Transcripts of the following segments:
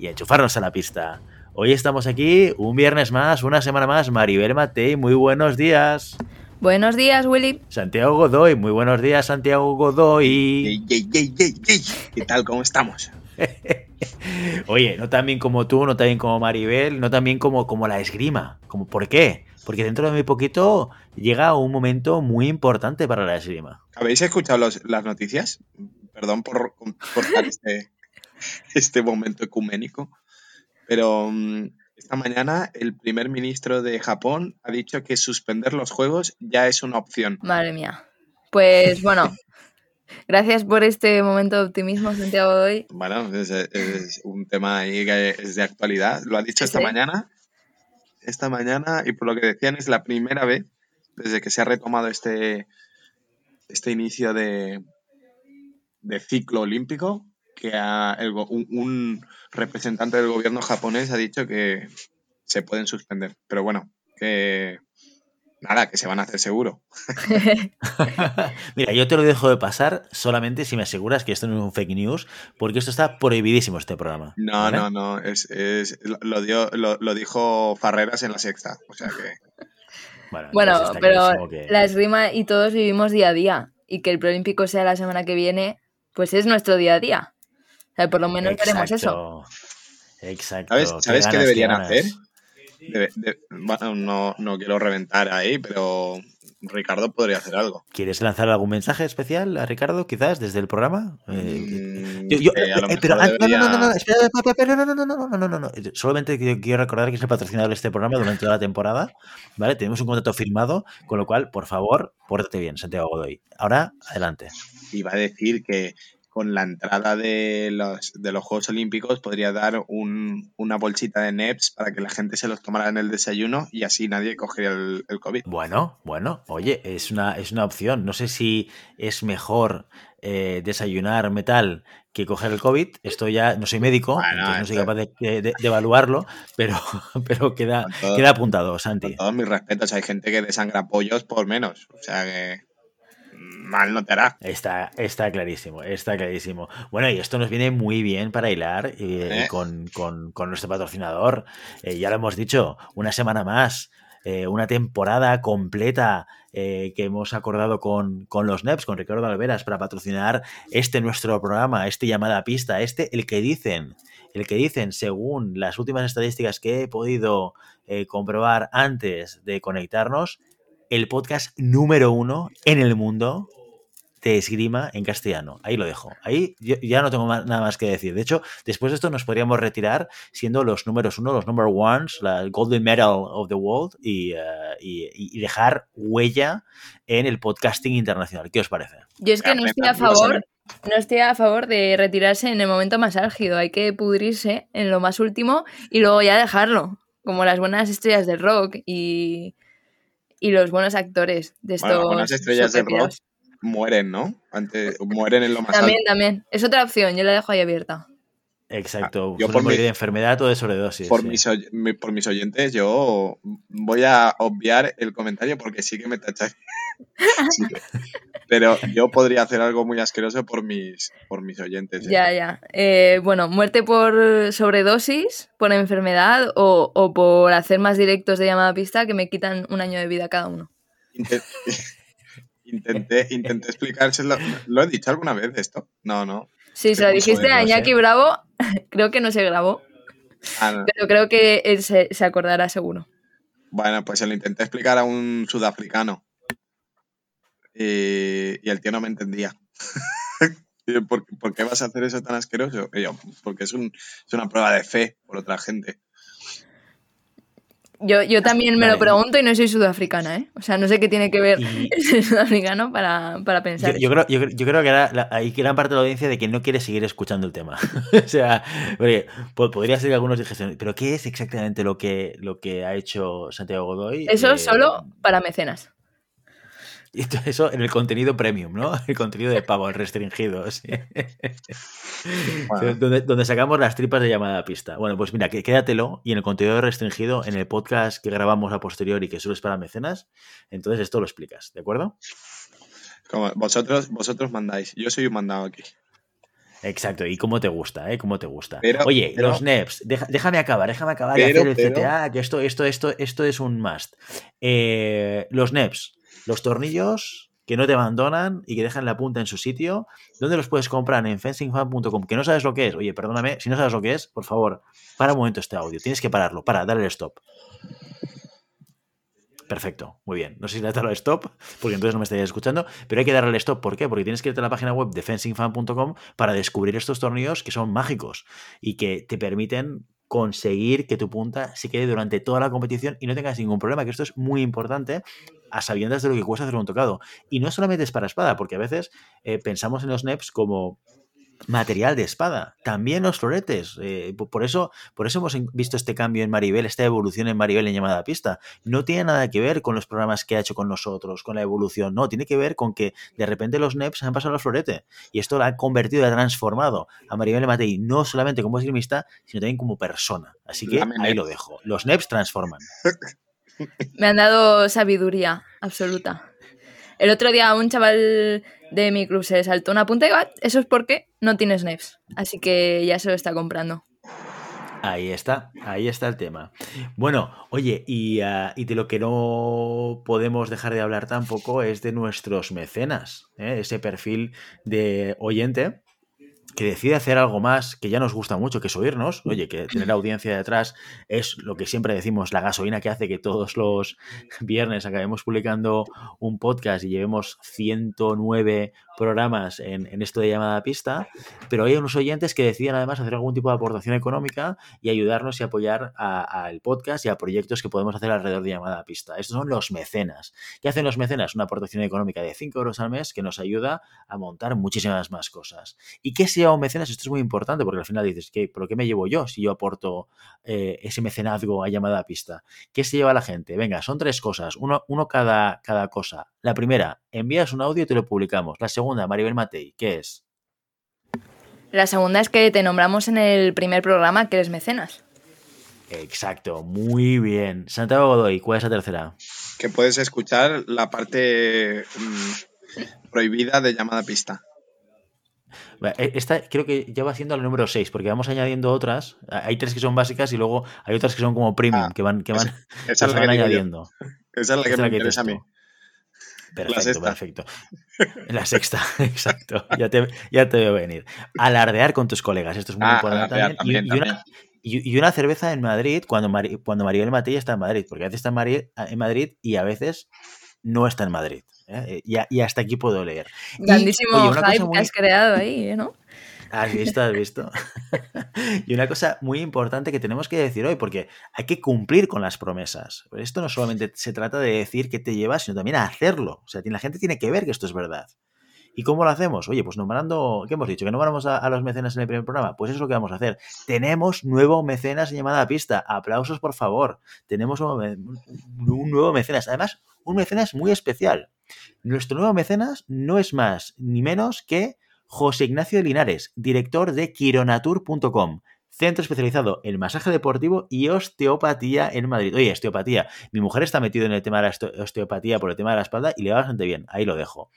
y enchufarnos a la pista. Hoy estamos aquí, un viernes más, una semana más, Maribel Matei, muy buenos días. Buenos días, Willy. Santiago Godoy, muy buenos días, Santiago Godoy. ¿Qué tal? ¿Cómo estamos? Oye, no tan bien como tú, no tan bien como Maribel, no tan bien como, como la esgrima. Como, ¿Por qué? Porque dentro de muy poquito llega un momento muy importante para la esgrima. ¿Habéis escuchado los- las noticias? Perdón por cortar este, este momento ecuménico, pero mm, esta mañana el primer ministro de Japón ha dicho que suspender los juegos ya es una opción. Madre mía. Pues bueno, gracias por este momento de optimismo, Santiago Doy. Bueno, es, es un tema ahí que es de actualidad. Lo ha dicho esta Sí. mañana. Esta mañana, y por lo que decían, es la primera vez desde que se ha retomado este, este inicio de, de ciclo olímpico que ha- el un, un representante del gobierno japonés ha dicho que se pueden suspender. Pero bueno, que nada, que se van a hacer seguro. Mira, yo te lo dejo de pasar solamente si me aseguras que esto no es un fake news, porque esto está prohibidísimo este programa. No, ¿vale? no, no, es, es- lo, dio, lo, lo dijo Farreras en la sexta. O sea que. Bueno, Bueno, pero que- la esgrima y todos vivimos día a día. Y que el preolímpico sea la semana que viene, pues es nuestro día a día por lo menos Exacto. queremos eso. Exacto. ¿Sabes, qué deberían hacer? Bueno, no, no quiero reventar ahí, pero Ricardo podría hacer algo. ¿Quieres lanzar algún mensaje especial a Ricardo, quizás, desde el programa? Pero no, no, no, no, Solamente quiero recordar que es el patrocinador de este programa durante toda la temporada, ¿vale? Tenemos un contrato firmado, con lo cual, por favor, pórtate bien, Santiago Godoy. Ahora, adelante. Iba a decir que con la entrada de los, de los Juegos Olímpicos podría dar un- una bolsita de NEPs para que la gente se los tomara en el desayuno y así nadie cogería el, el COVID. Bueno, bueno, oye, es una, es una opción. No sé si es mejor eh, desayunar metal que coger el COVID. Esto ya no soy médico, Bueno, entonces no soy capaz de, de- de evaluarlo, pero, pero queda, todo- queda apuntado, Santi. Con todos mis respetos, hay gente que desangra pollos por menos. O sea que mal no te hará. Está, está clarísimo, está clarísimo. Bueno, y esto nos viene muy bien para hilar eh, Eh. con, con- con nuestro patrocinador. Eh, ya lo hemos dicho, una semana más, eh, una temporada completa eh, que hemos acordado con, con los NEPs, con Ricardo Alveras, para patrocinar este nuestro programa, este llamada a pista, este, el que dicen, el que dicen, según las últimas estadísticas que he podido eh, comprobar antes de conectarnos, el podcast número uno en el mundo de esgrima en castellano. Ahí lo dejo. Ahí yo ya no tengo ma- nada más que decir. De hecho, después de esto nos podríamos retirar siendo los números uno, los number ones, la Golden Medal of the World y, eh, y- y dejar huella en el podcasting internacional. ¿Qué os parece? Yo es que no estoy a favor, no estoy a favor de retirarse en el momento más álgido. Hay que pudrirse en lo más último y luego ya dejarlo. Como las buenas estrellas del rock y, y los buenos actores de estos. Bueno, buenas estrellas del rock. Mueren, ¿no? Antes, mueren en lo más También, alto. también. Es otra opción, yo la dejo ahí abierta. Exacto. Yo por mi- de enfermedad o de sobredosis. Por, sí. mis, oy- mi- por mis oyentes, yo voy a obviar el comentario porque sí que me tacháis. Sí Pero yo podría hacer algo muy asqueroso por mis, por mis oyentes. ¿eh? Ya, ya. Eh, bueno, muerte por sobredosis, por enfermedad o, o por hacer más directos de llamada a pista que me quitan un año de vida cada uno. Inte- Intenté, intenté explicárselo. ¿Lo he dicho alguna vez esto? No, no. Sí, se lo dijiste joder, a no sé. Iñaki Bravo, creo que no se grabó, Ah, no. pero creo que él se, se acordará seguro. Bueno, pues se lo intenté explicar a un sudafricano. Y, y el tío no me entendía. ¿Por, por qué vas a hacer eso tan asqueroso? Y yo, porque es, un, es una prueba de fe por otra gente. Yo, yo también me lo pregunto y no soy sudafricana, ¿eh? O sea, no sé qué tiene que ver Y- ser sudafricano para, para pensar. Yo, yo creo, yo, creo- yo creo que era la- hay gran parte de la audiencia de que no quiere seguir escuchando el tema. o sea, porque po- podría ser que algunos dijesen, pero ¿qué es exactamente lo que, lo que ha hecho Santiago Godoy? Eso Eh, solo para mecenas. y todo Eso en el contenido premium, ¿no? El contenido de pago, el restringido. sí. Bueno. donde, donde sacamos las tripas de llamada a pista. Bueno, pues mira, quédatelo y en el contenido restringido, en el podcast que grabamos a posteriori, que solo es para mecenas, entonces esto lo explicas, ¿de acuerdo? Como vosotros, vosotros mandáis. Yo soy un mandado aquí. Exacto, y cómo te gusta, ¿eh? Cómo te gusta. Pero- Oye, pero- los NEPs, deja- déjame acabar, déjame acabar y Pero- hacer el CTA, que esto, esto, esto, esto es un must. Eh, los NEPs, los tornillos que no te abandonan y que dejan la punta en su sitio, ¿dónde los puedes comprar? En fencingfan.com, que no sabes lo que es. Oye, perdóname, si no sabes lo que es, por favor, para un momento este audio, tienes que pararlo, para, dale el stop. Perfecto, muy bien. No sé si le has dado stop, porque entonces no me estarías escuchando, pero hay que darle stop. ¿Por qué? Porque tienes que irte a la página web de fencingfan.com para descubrir estos tornillos que son mágicos y que te permiten conseguir que tu punta se quede durante toda la competición y no tengas ningún problema, que esto es muy importante a sabiendas de lo que cuesta hacer un tocado. Y no solamente es para espada, porque a veces eh, pensamos en los NEPs como material de espada, también los floretes. eh, po- por, eso, por eso hemos visto este cambio en Maribel, esta evolución en Maribel en llamada a pista. No tiene nada que ver con los programas que ha hecho con nosotros, con la evolución, no, tiene que ver con que de repente los NEPs han pasado al florete y esto la ha convertido, la ha transformado a Maribel Matei, no solamente como esgrimista, sino también como persona. Así que ahí lo dejo. Los NEPs transforman. Me han dado sabiduría absoluta. El otro día un chaval de mi club se saltó una punta y va, eso es porque no tienes NEPs. Así que ya se lo está comprando. Ahí está, ahí está el tema. Bueno, oye, y, ah, y de lo que no podemos dejar de hablar tampoco es de nuestros mecenas, ¿eh? ese perfil de oyente que decide hacer algo más que ya nos gusta mucho, que es oírnos. Oye, que tener audiencia detrás es lo que siempre decimos, la gasolina que hace que todos los viernes acabemos publicando un podcast y llevemos 109 programas en, en esto de llamada a pista, pero hay unos oyentes que deciden además hacer algún tipo de aportación económica y ayudarnos y apoyar a- al podcast y a proyectos que podemos hacer alrededor de llamada a pista. Estos son los mecenas. ¿Qué hacen los mecenas? Una aportación económica de 5 euros al mes que nos ayuda a montar muchísimas más cosas. ¿Y qué se lleva un mecenas? Esto es muy importante porque al final dices, ¿qué, ¿pero qué me llevo yo si yo aporto eh, ese mecenazgo a llamada a pista? ¿Qué se lleva la gente? Venga, son tres cosas, uno, uno cada, cada cosa. La primera, envías un audio y te lo publicamos. La segunda, Maribel Matei, ¿qué es? La segunda es que te nombramos en el primer programa que eres mecenas. Exacto, muy bien. Santiago Godoy, ¿cuál es la tercera? Que puedes escuchar la parte mm, prohibida de llamada pista. E- Esta creo que ya va siendo la número 6, porque vamos añadiendo otras. Hay tres que son básicas y luego hay otras que son como premium, Ah, que van, que van, Esa que es van que añadiendo. Esa es la que Esta me interesa a mí. tú. Perfecto, perfecto. La sexta, exacto. Ya te, ya te veo venir. Alardear con tus colegas, esto es muy Ah, importante también. Y- también, y, una, y- y una cerveza en Madrid cuando, Mari- cuando Maribel Matei está en Madrid, porque a veces está en Madrid, en Madrid y a veces no está en Madrid. ¿eh? Y, a- y hasta aquí puedo leer. Y, Grandísimo oye, cosa hype muy- que has creado ahí, ¿eh, ¿no? ¿Has visto? ¿Has visto? y una cosa muy importante que tenemos que decir hoy, porque hay que cumplir con las promesas. Esto no solamente se trata de decir que te llevas, sino también a hacerlo. O sea, la gente tiene que ver que esto es verdad. ¿Y cómo lo hacemos? Oye, pues nombrando, ¿qué hemos dicho? ¿Que nombramos a, los mecenas en el primer programa? Pues eso es lo que vamos a hacer. Tenemos nuevo mecenas en llamada a pista. Aplausos, por favor. Tenemos un nuevo mecenas. Además, un mecenas muy especial. Nuestro nuevo mecenas no es más ni menos que José Ignacio Linares, director de Quironatur.com, centro especializado en masaje deportivo y osteopatía en Madrid. Oye, osteopatía. Mi mujer está metida en el tema de la oste- osteopatía por el tema de la espalda y le va bastante bien. Ahí lo dejo.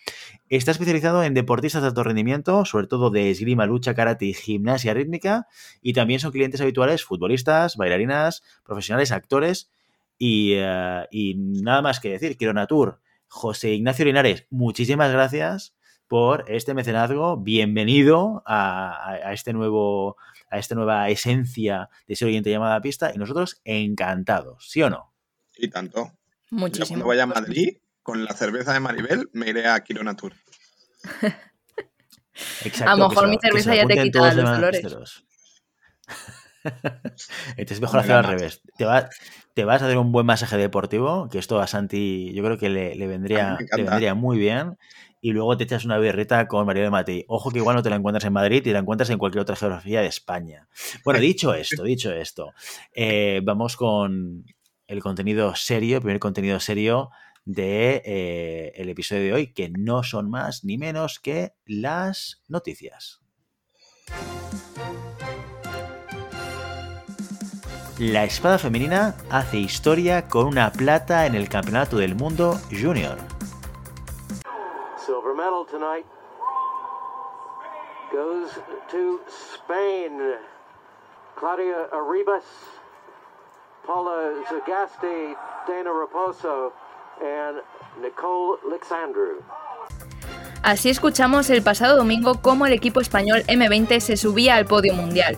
Está especializado en deportistas de alto rendimiento, sobre todo de esgrima, lucha, karate y gimnasia rítmica. Y también son clientes habituales futbolistas, bailarinas, profesionales, actores. Y, eh, y nada más que decir, Quironatur, José Ignacio Linares, muchísimas gracias por este mecenazgo. Bienvenido a, a- a este nuevo, a esta nueva esencia de ser oyente llamada a pista. Y nosotros encantados, ¿sí o no? Y tanto. Yo Muchísimo. cuando vaya a Madrid, con la cerveza de Maribel, me iré a Quironatur. Exacto, A lo mejor se mi cerveza ya te quita los dolores. Entonces mejor hacerlo al revés. Te, te, vas a hacer un buen masaje deportivo, que esto a Santi yo creo que le, vendría, le vendría muy bien. Y luego te echas una birrita con María de Matei. Ojo que igual no te la encuentras en Madrid y la encuentras en cualquier otra geografía de España. Bueno, dicho esto, dicho esto, eh, vamos con el contenido serio, el primer contenido serio de eh, el episodio de hoy, que no son más ni menos que las noticias. La espada femenina hace historia con una plata en el Campeonato del Mundo Junior. Silver medal tonight goes to Spain. Claudia Arribas, Paula Zagasti, Dana Raposo and Nicole Alexandru. Así escuchamos el pasado domingo cómo el equipo español M20 se subía al podio mundial.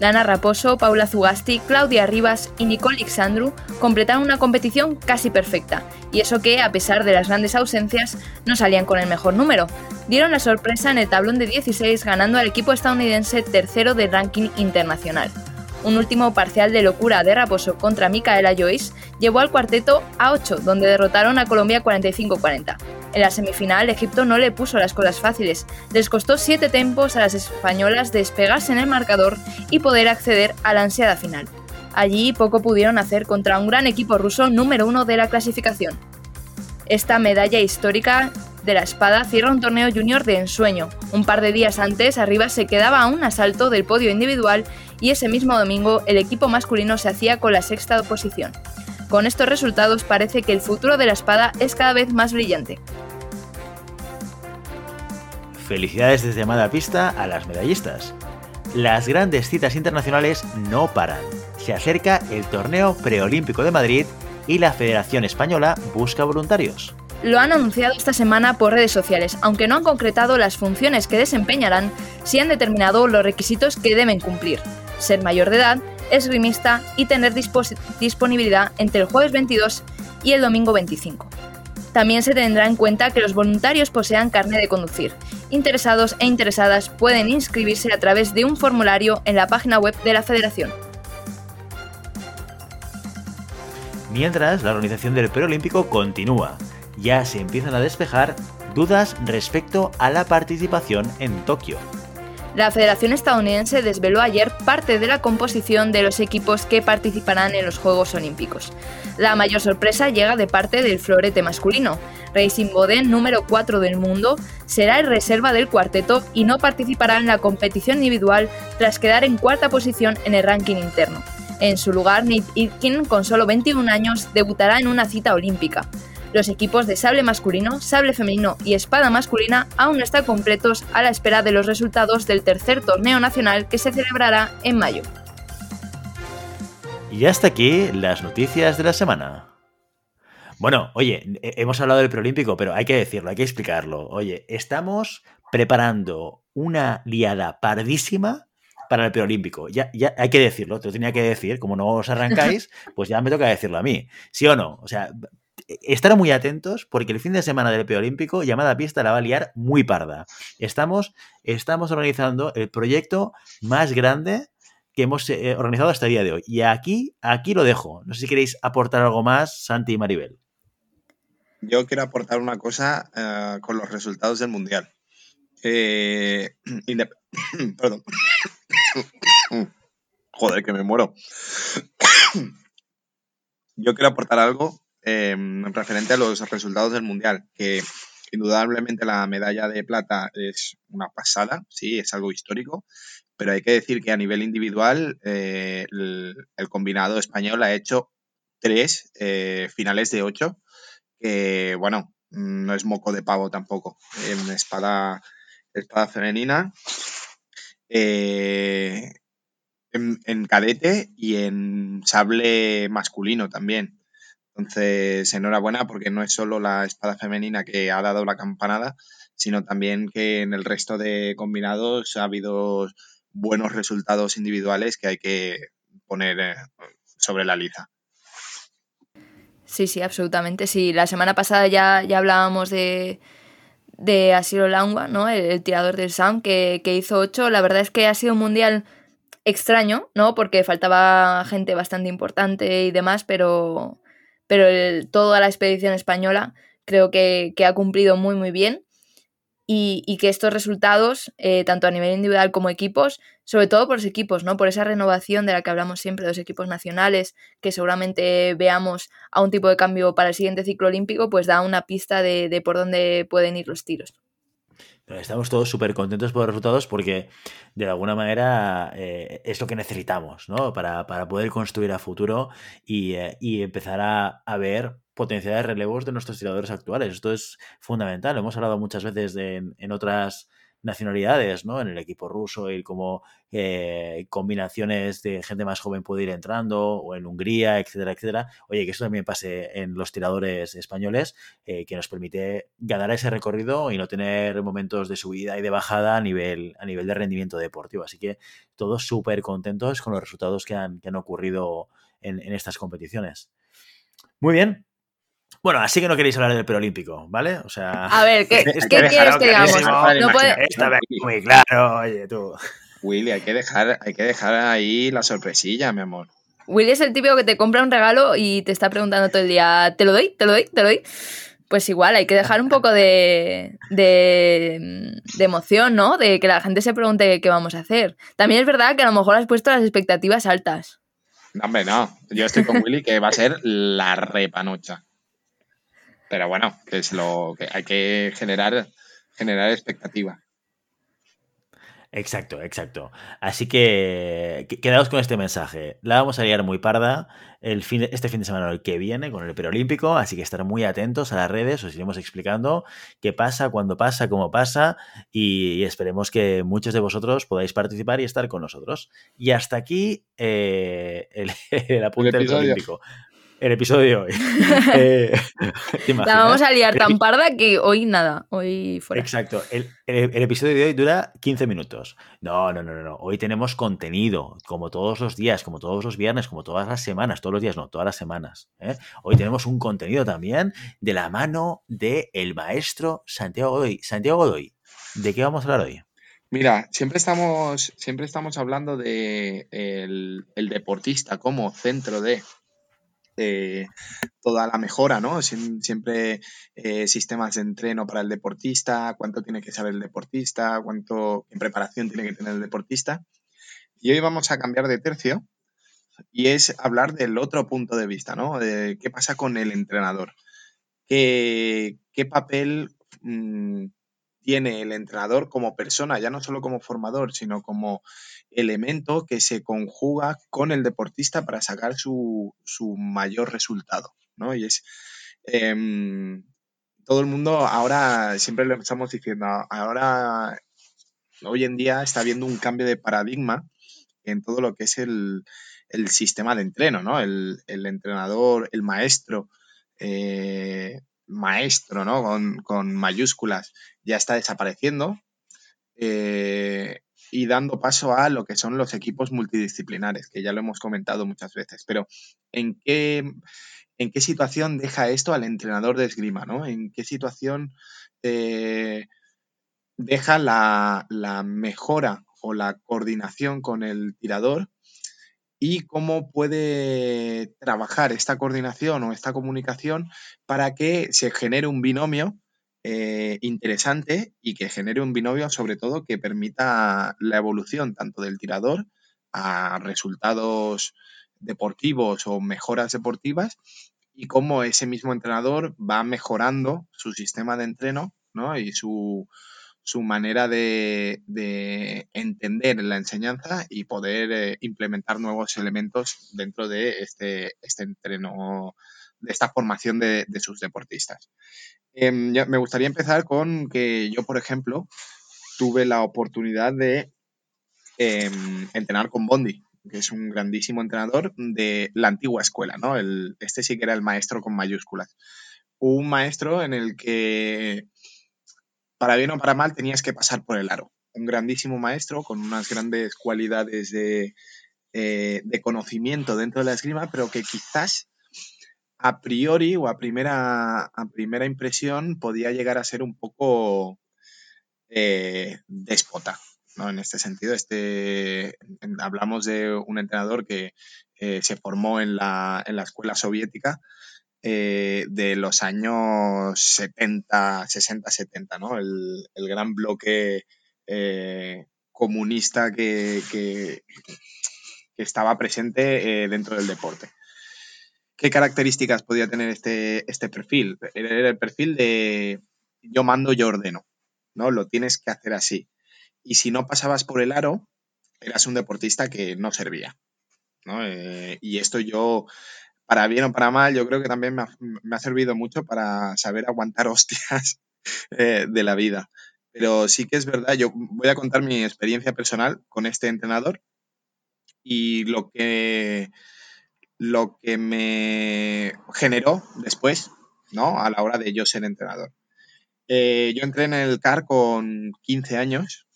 Dana Raposo, Paula Zugasti, Claudia Rivas y Nicole Alexandru completaron una competición casi perfecta, y eso que, a pesar de las grandes ausencias, no salían con el mejor número. Dieron la sorpresa en el tablón de 16 ganando al equipo estadounidense tercero del ranking internacional. Un último parcial de locura de Raposo contra Micaela Joyce llevó al cuarteto a 8, donde derrotaron a Colombia 45-40. En la semifinal, Egipto no le puso las cosas fáciles. Les costó 7 tempos a las españolas despegarse en el marcador y poder acceder a la ansiada final. Allí poco pudieron hacer contra un gran equipo ruso número uno de la clasificación. Esta medalla histórica de la espada cierra un torneo junior de ensueño. Un par de días antes, arriba se quedaba a un asalto del podio individual y ese mismo domingo el equipo masculino se hacía con la sexta posición. Con estos resultados parece que el futuro de la espada es cada vez más brillante. Felicidades desde Amada Pista a las medallistas. Las grandes citas internacionales no paran. Se acerca el torneo preolímpico de Madrid y la Federación Española busca voluntarios. Lo han anunciado esta semana por redes sociales, aunque no han concretado las funciones que desempeñarán, si han determinado los requisitos que deben cumplir ser mayor de edad, esgrimista y tener disponibilidad entre el jueves 22 y el domingo 25. También se tendrá en cuenta que los voluntarios posean carne de conducir. Interesados e interesadas pueden inscribirse a través de un formulario en la página web de la Federación. Mientras, la organización del Preolímpico continúa. Ya se empiezan a despejar dudas respecto a la participación en Tokio. La Federación Estadounidense desveló ayer parte de la composición de los equipos que participarán en los Juegos Olímpicos. La mayor sorpresa llega de parte del florete masculino. Racing Boden, número 4 del mundo, será el reserva del cuarteto y no participará en la competición individual tras quedar en cuarta posición en el ranking interno. En su lugar, Nate Itkin, con solo 21 años, debutará en una cita olímpica. Los equipos de sable masculino, sable femenino y espada masculina aún no están completos a la espera de los resultados del tercer torneo nacional que se celebrará en mayo. Y hasta aquí las noticias de la semana. Bueno, oye, hemos hablado del preolímpico, pero hay que decirlo, hay que explicarlo. Oye, estamos preparando una liada pardísima para el preolímpico. Ya, ya hay que decirlo, te lo tenía que decir, como no os arrancáis, pues ya me toca decirlo a mí. ¿Sí o no? O sea, estar muy atentos porque el fin de semana del Preolímpico, llamada pista, la va a liar muy parda. Estamos, estamos organizando el proyecto más grande que hemos eh, organizado hasta el día de hoy. Y aquí, aquí lo dejo. No sé si queréis aportar algo más, Santi y Maribel. Yo quiero aportar una cosa eh, con los resultados del Mundial. Eh, perdón. Joder, que me muero. Yo quiero aportar algo Em, referente a los resultados del Mundial, que indudablemente la medalla de plata es una pasada, sí, es algo histórico, pero hay que decir que a nivel individual eh, el, combinado español ha hecho tres eh, finales de ocho, que bueno, no es moco de pavo tampoco. En espada, espada femenina, eh, en, en, cadete y en sable masculino también. Entonces, enhorabuena porque no es solo la espada femenina que ha dado la campanada, sino también que en el resto de combinados ha habido buenos resultados individuales que hay que poner eh, sobre la liza. Sí, sí, absolutamente. Sí, la semana pasada ya, ya hablábamos de, de Asiro Langua, ¿no? El, tirador del Sound, que, que hizo 8. La verdad es que ha sido un mundial extraño, ¿no? Porque faltaba gente bastante importante y demás, pero, pero toda la expedición española creo que, ha cumplido muy, muy bien. Y, que estos resultados, eh, tanto a nivel individual como equipos, sobre todo por los equipos, ¿no? Por esa renovación de la que hablamos siempre de los equipos nacionales, que seguramente veamos a un tipo de cambio para el siguiente ciclo olímpico, pues da una pista de, de por dónde pueden ir los tiros. Estamos todos súper contentos por los resultados porque de alguna manera eh, es lo que necesitamos ¿no? para, poder construir a futuro y, eh, empezar a, ver potenciales relevos de nuestros tiradores actuales. Esto es fundamental. Hemos hablado muchas veces en otras nacionalidades, ¿no? En el equipo ruso, y como eh, combinaciones de gente más joven puede ir entrando, o en Hungría, etcétera, etcétera. Oye, que eso también pase en los tiradores españoles, eh, que nos permite ganar ese recorrido y no tener momentos de subida y de bajada a nivel, a nivel de rendimiento deportivo. Así que todos súper contentos con los resultados que han, que han ocurrido en, en estas competiciones. Muy bien, bueno, así que no queréis hablar del preolímpico, ¿vale? O sea. A ver, ¿qué, quieres que digamos? No puede... Esta vez muy claro, oye, tú. Willy, hay que, dejar, hay que dejar ahí la sorpresilla, mi amor. Willy es el típico que te compra un regalo y te está preguntando todo el día: ¿te lo doy? ¿te lo doy? ¿te lo doy? Pues igual, hay que dejar un poco de, de, de, emoción, ¿no? De que la gente se pregunte qué vamos a hacer. También es verdad que a lo mejor has puesto las expectativas altas. No, hombre, no. Yo estoy con Willy que va a ser la repanocha. Pero bueno, que es lo que hay que generar, generar expectativa. Exacto, exacto. Así que quedaos con este mensaje. La vamos a liar muy parda el fin, este fin de semana el que viene con el Perolímpico, así que estar muy atentos a las redes, os iremos explicando qué pasa, cuándo pasa, cómo pasa y, esperemos que muchos de vosotros podáis participar y estar con nosotros. Y hasta aquí eh, el, apunte del Perolímpico el episodio de hoy. Eh, la vamos a liar tan parda que hoy nada, hoy fuera. Exacto. El, episodio de hoy dura 15 minutos. No, no, no, no. Hoy tenemos contenido, como todos los días, como todos los viernes, como todas las semanas. Todos los días, no, todas las semanas. ¿eh? Hoy tenemos un contenido también de la mano del el maestro Santiago Godoy. Santiago Godoy, ¿de qué vamos a hablar hoy? Mira, siempre estamos, siempre estamos hablando de el deportista como centro de eh, toda la mejora, ¿no? siempre eh, sistemas de entreno para el deportista, cuánto tiene que saber el deportista, cuánto en preparación tiene que tener el deportista. Y hoy vamos a cambiar de tercio y es hablar del otro punto de vista, ¿no? De qué pasa con el entrenador. ¿Qué, qué papel mm, tiene el entrenador como persona, ya no solo como formador, sino como elemento que se conjuga con el deportista para sacar su, mayor resultado, ¿no? Y es... Em, todo el mundo ahora, siempre lo estamos diciendo, ahora, hoy en día está habiendo un cambio de paradigma en todo lo que es el, sistema de entreno, ¿no? El, entrenador, el maestro, eh, maestro, ¿no? Con, mayúsculas, ya está desapareciendo eh, y dando paso a lo que son los equipos multidisciplinares, que ya lo hemos comentado muchas veces. Pero, ¿en qué, en qué situación deja esto al entrenador de esgrima, ¿no? ¿En qué situación eh, deja la, la mejora o la coordinación con el tirador y cómo puede trabajar esta coordinación o esta comunicación para que se genere un binomio eh, interesante y que genere un binomio sobre todo que permita la evolución tanto del tirador a resultados deportivos o mejoras deportivas y cómo ese mismo entrenador va mejorando su sistema de entreno y su, su manera de, entender la enseñanza y poder eh, implementar nuevos elementos dentro de este, este entreno, de esta formación de, sus deportistas. Em, me gustaría empezar con que yo, por ejemplo, tuve la oportunidad de em, entrenar con Bondi, que es un grandísimo entrenador de la antigua escuela, ¿no? este sí que era el maestro con mayúsculas. Un maestro en el que para bien o para mal tenías que pasar por el aro. Un grandísimo maestro con unas grandes cualidades de, eh, conocimiento dentro de la esgrima, pero que quizás a priori o a primera, a primera impresión podía llegar a ser un poco eh, déspota. ¿no? En este sentido, este, hablamos de un entrenador que eh, se formó en la, en la escuela soviética eh, de los años 70, 60, 70, ¿no? El, el gran bloque eh, comunista que, que, estaba presente dentro del deporte. ¿Qué características podía tener este, este perfil? Era el perfil de yo mando, yo ordeno, ¿no? Lo tienes que hacer así. Y si no pasabas por el aro, eras un deportista que no servía, ¿no? Eh, y esto yo, para bien o para mal, yo creo que también me ha, servido mucho para saber aguantar hostias eh, de la vida. Pero sí que es verdad, yo voy a contar mi experiencia personal con este entrenador y lo que lo que me generó después, ¿no? A la hora de yo ser entrenador. Eh, yo entré en el CAR con 15 años,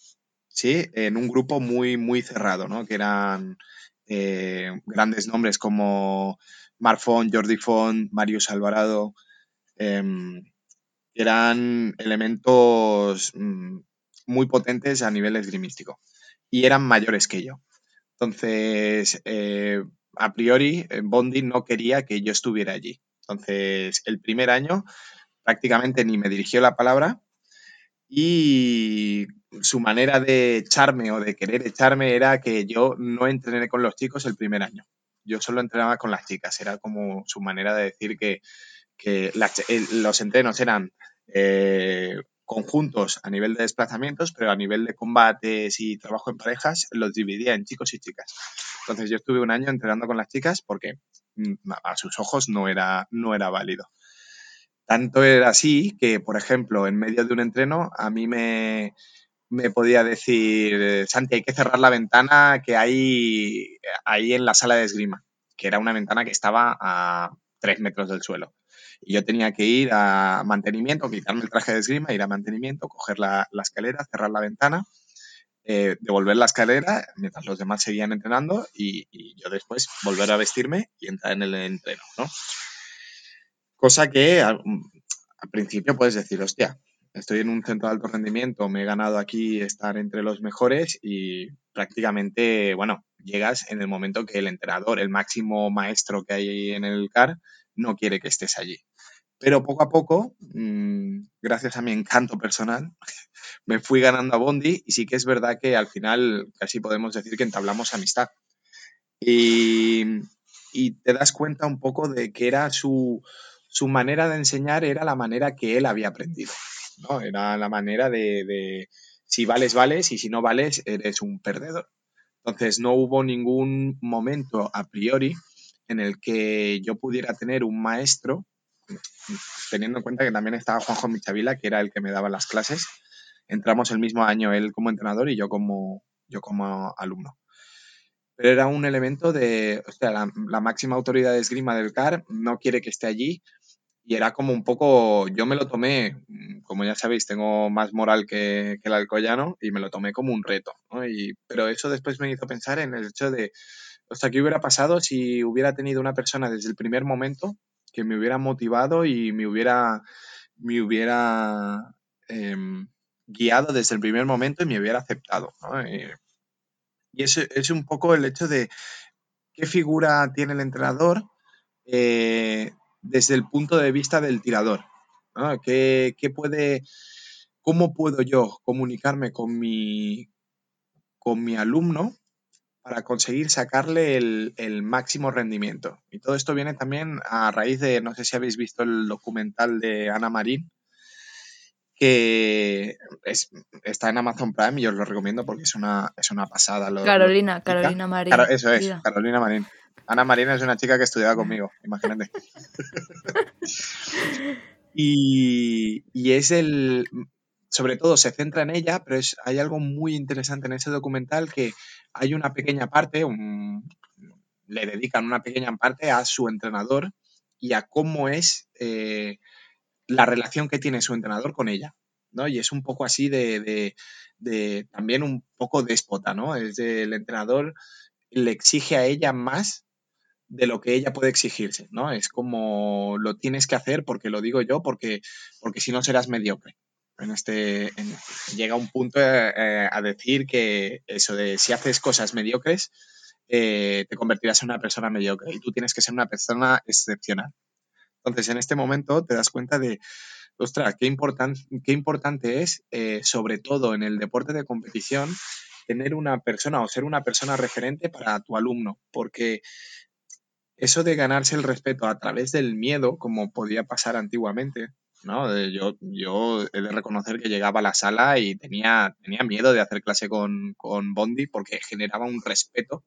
¿sí? En un grupo muy, muy cerrado, ¿no? Que eran eh, grandes nombres como Marfon, Jordi Font, Marius Alvarado. Eh, eran elementos mm, muy potentes a nivel esgrimístico y eran mayores que yo. Entonces, eh, a priori, eh, Bondi no quería que yo estuviera allí. Entonces, el primer año prácticamente ni me dirigió la palabra y su manera de echarme o de querer echarme era que yo no entrené con los chicos el primer año. Yo solo entrenaba con las chicas. Era como su manera de decir que, que los entrenos eran eh, conjuntos a nivel de desplazamientos, pero a nivel de combates y trabajo en parejas los dividía en chicos y chicas. Entonces yo estuve un año entrenando con las chicas porque mm, a sus ojos no era, no era válido. Tanto era así que, por ejemplo, en medio de un entreno a mí me, me podía decir, Santi, hay que cerrar la ventana que hay ahí en la sala de esgrima, que era una ventana que estaba a tres metros del suelo. Y yo tenía que ir a mantenimiento, quitarme el traje de esgrima, ir a mantenimiento, coger la, escalera, cerrar la ventana, eh, devolver la escalera mientras los demás seguían entrenando y, yo después volver a vestirme y entrar en el entreno, ¿no? Cosa que al, al principio puedes decir, hostia, estoy en un centro de alto rendimiento, me he ganado aquí estar entre los mejores y prácticamente, bueno, llegas en el momento que el entrenador, el máximo maestro que hay en el CAR, no quiere que estés allí. Pero poco a poco, mmm, gracias a mi encanto personal, me fui ganando a Bondi y sí que es verdad que al final casi podemos decir que entablamos amistad. Y, y te das cuenta un poco de que era su, su, manera de enseñar, era la manera que él había aprendido. ¿No? Era la manera de, si vales, vales y si no vales, eres un perdedor. Entonces no hubo ningún momento a priori en el que yo pudiera tener un maestro teniendo en cuenta que también estaba Juanjo Michavila, que era el que me daba las clases. Entramos el mismo año él como entrenador y yo como, yo como alumno. Pero era un elemento de, o sea, la, la máxima autoridad de esgrima del CAR no quiere que esté allí y era como un poco, yo me lo tomé, como ya sabéis, tengo más moral que, el alcoyano y me lo tomé como un reto. ¿no? Y, pero eso después me hizo pensar en el hecho de, o sea, ¿qué hubiera pasado si hubiera tenido una persona desde el primer momento que me hubiera motivado y me hubiera, me hubiera eh, guiado desde el primer momento y me hubiera aceptado. ¿no? Eh, y es, es, un poco el hecho de qué figura tiene el entrenador eh, desde el punto de vista del tirador. ¿no? ¿Qué, ¿Qué, puede, ¿Cómo puedo yo comunicarme con mi, con mi alumno para conseguir sacarle el, el, máximo rendimiento. Y todo esto viene también a raíz de, no sé si habéis visto el documental de Ana Marín, que es, está en Amazon Prime y os lo recomiendo porque es una, es una pasada. Lo, Carolina, lo Carolina Marín. Claro, eso es, Mira. Carolina Marín. Ana Marín es una chica que estudiaba conmigo, imagínate. y, y es el, sobre todo se centra en ella, pero es, hay algo muy interesante en ese documental que hay una pequeña parte, le dedican una pequeña parte a su entrenador y a cómo es eh, la relación que tiene su entrenador con ella. ¿no? Y es un poco así de, de, de también un poco déspota, ¿no? Es de, el entrenador le exige a ella más de lo que ella puede exigirse, ¿no? Es como lo tienes que hacer porque lo digo yo, porque, porque si no serás mediocre. En este, llega un punto eh, a decir que eso de si haces cosas mediocres, eh, te convertirás en una persona mediocre y tú tienes que ser una persona excepcional. Entonces, en este momento te das cuenta de, ostras, qué, qué importante es, eh, sobre todo en el deporte de competición, tener una persona o ser una persona referente para tu alumno, porque eso de ganarse el respeto a través del miedo, como podía pasar antiguamente, ¿no? Yo, yo he de reconocer que llegaba a la sala y tenía, tenía miedo de hacer clase con, con Bondi porque generaba un respeto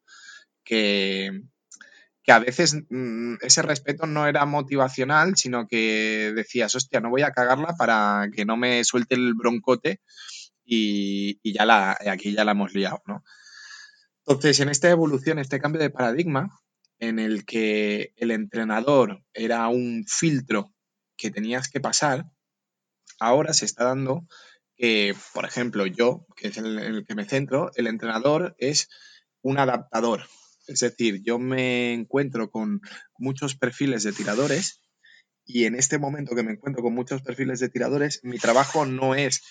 que, que a veces mm, ese respeto no era motivacional, sino que decías, hostia, no voy a cagarla para que no me suelte el broncote y, y ya la, aquí ya la hemos liado, ¿no? Entonces, en esta evolución, este cambio de paradigma, en el que el entrenador era un filtro que tenías que pasar, ahora se está dando que, por ejemplo, yo, que es el, el que me centro, el entrenador es un adaptador. Es decir, yo me encuentro con muchos perfiles de tiradores y en este momento que me encuentro con muchos perfiles de tiradores, mi trabajo no es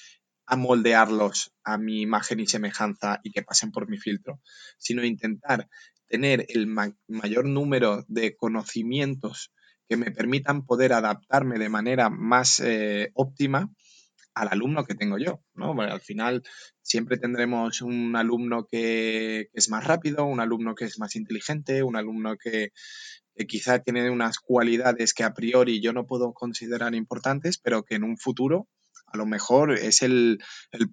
amoldearlos a mi imagen y semejanza y que pasen por mi filtro, sino intentar tener el mayor número de conocimientos que me permitan poder adaptarme de manera más eh, óptima al alumno que tengo yo, ¿no? al final siempre tendremos un alumno que, es más rápido, un alumno que es más inteligente, un alumno que, quizá tiene unas cualidades que a priori yo no puedo considerar importantes, pero que en un futuro a lo mejor es el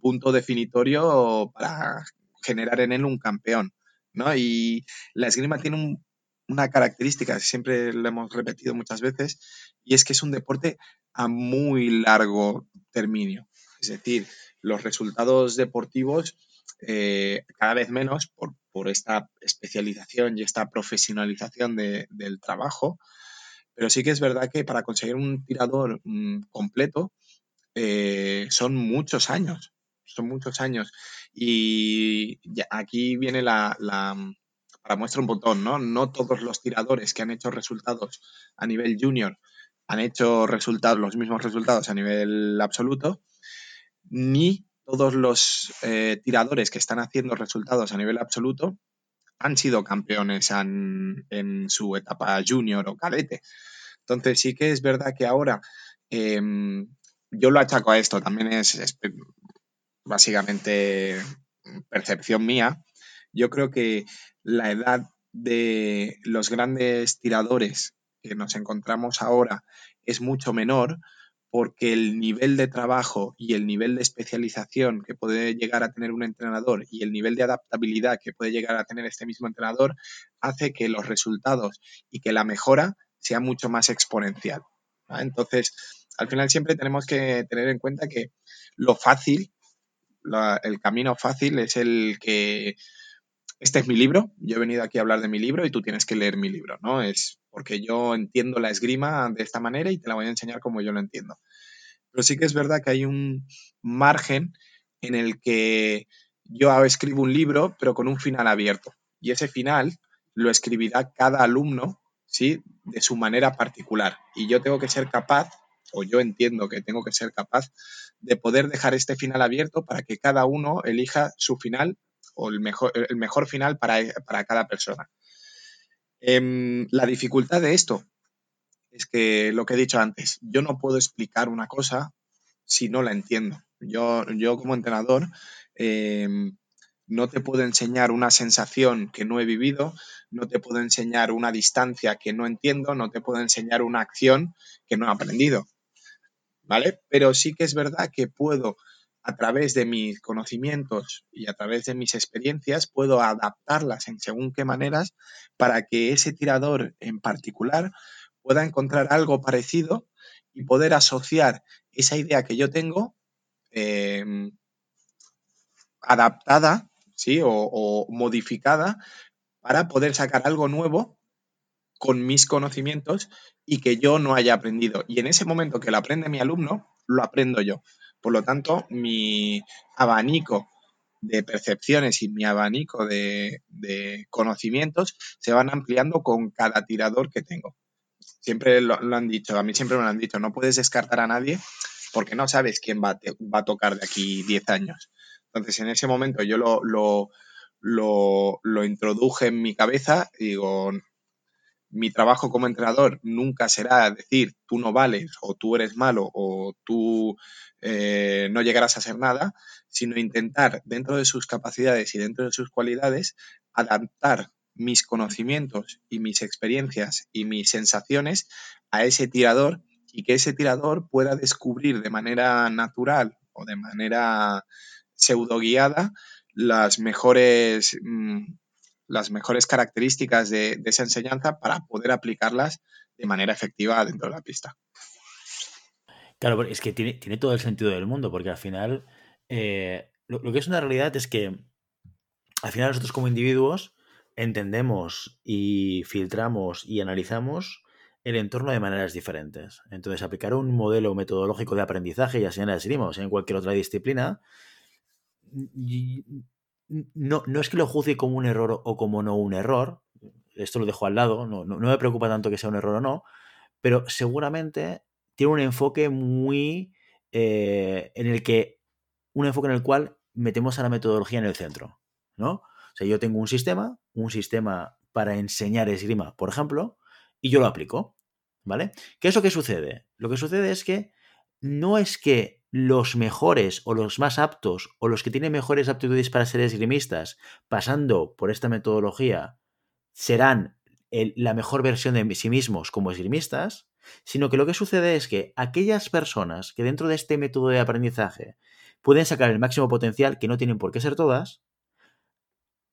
punto definitorio para generar en él un campeón. ¿No? Y la esgrima tiene una característica, siempre lo hemos repetido muchas veces, y es que es un deporte a muy largo término. Es decir, los resultados deportivos eh, cada vez menos por, esta especialización y esta profesionalización del trabajo, pero sí que es verdad que para conseguir un tirador mm, completo eh, son muchos años, son muchos años. Y aquí viene la, la, para muestra un botón, ¿no? No todos los tiradores que han hecho resultados a nivel junior han hecho resultados, los mismos resultados a nivel absoluto, ni todos los eh, tiradores que están haciendo resultados a nivel absoluto han sido campeones en, en su etapa junior o cadete. Entonces sí que es verdad que ahora em, yo lo achaco a esto, también es básicamente percepción mía, yo creo que la edad de los grandes tiradores que nos encontramos ahora es mucho menor porque el nivel de trabajo y el nivel de especialización que puede llegar a tener un entrenador y el nivel de adaptabilidad que puede llegar a tener este mismo entrenador hace que los resultados y que la mejora sea mucho más exponencial. Entonces, al final siempre tenemos que tener en cuenta que lo fácil el camino fácil es el que este es mi libro, yo he venido aquí a hablar de mi libro y tú tienes que leer mi libro, ¿no? Es porque yo entiendo la esgrima de esta manera y te la voy a enseñar como yo lo entiendo. Pero sí que es verdad que hay un margen en el que yo escribo un libro, pero con un final abierto. Y ese final lo escribirá cada alumno, ¿sí? De su manera particular. Y yo tengo que ser capaz o yo entiendo que tengo que ser capaz de poder dejar este final abierto para que cada uno elija su final o el mejor, el mejor final para, cada persona. Em, la dificultad de esto es que lo que he dicho antes, yo no puedo explicar una cosa si no la entiendo. Yo, yo como entrenador em, no te puedo enseñar una sensación que no he vivido, no te puedo enseñar una distancia que no entiendo, no te puedo enseñar una acción que no he aprendido. ¿Vale? Pero sí que es verdad que puedo, a través de mis conocimientos y a través de mis experiencias, puedo adaptarlas en según qué maneras para que ese tirador en particular pueda encontrar algo parecido y poder asociar esa idea que yo tengo em, adaptada, ¿sí? o modificada para poder sacar algo nuevo con mis conocimientos y que yo no haya aprendido. Y en ese momento que lo aprende mi alumno, lo aprendo yo. Por lo tanto, mi abanico de percepciones y mi abanico de, conocimientos se van ampliando con cada tirador que tengo. Siempre lo, han dicho, a mí siempre me lo han dicho, no puedes descartar a nadie porque no sabes quién va, va a tocar de aquí 10 años. Entonces, en ese momento yo lo, lo, lo, lo introduje en mi cabeza y digo, mi trabajo como entrenador nunca será decir tú no vales o tú eres malo o tú eh, no llegarás a ser nada, sino intentar dentro de sus capacidades y dentro de sus cualidades adaptar mis conocimientos y mis experiencias y mis sensaciones a ese tirador y que ese tirador pueda descubrir de manera natural o de manera pseudo guiada las mejores mm, las mejores características de, esa enseñanza para poder aplicarlas de manera efectiva dentro de la pista. Claro, es que tiene, tiene todo el sentido del mundo, porque al final eh, lo, que es una realidad es que al final nosotros como individuos entendemos y filtramos y analizamos el entorno de maneras diferentes. Entonces, aplicar un modelo metodológico de aprendizaje, ya sea en en cualquier otra disciplina, no, no es que lo juzgue como un error o como no un error, esto lo dejo al lado, no, no, me preocupa tanto que sea un error o no, pero seguramente tiene un enfoque muy eh, en el que, un enfoque en el cual metemos a la metodología en el centro, ¿no? O sea, yo tengo un sistema, un sistema para enseñar esgrima, por ejemplo, y yo lo aplico, ¿vale? ¿Qué es lo que sucede? Lo que sucede es que no es que los mejores o los más aptos o los que tienen mejores aptitudes para ser esgrimistas pasando por esta metodología serán la mejor versión de sí mismos como esgrimistas, sino que lo que sucede es que aquellas personas que dentro de este método de aprendizaje pueden sacar el máximo potencial, que no tienen por qué ser todas,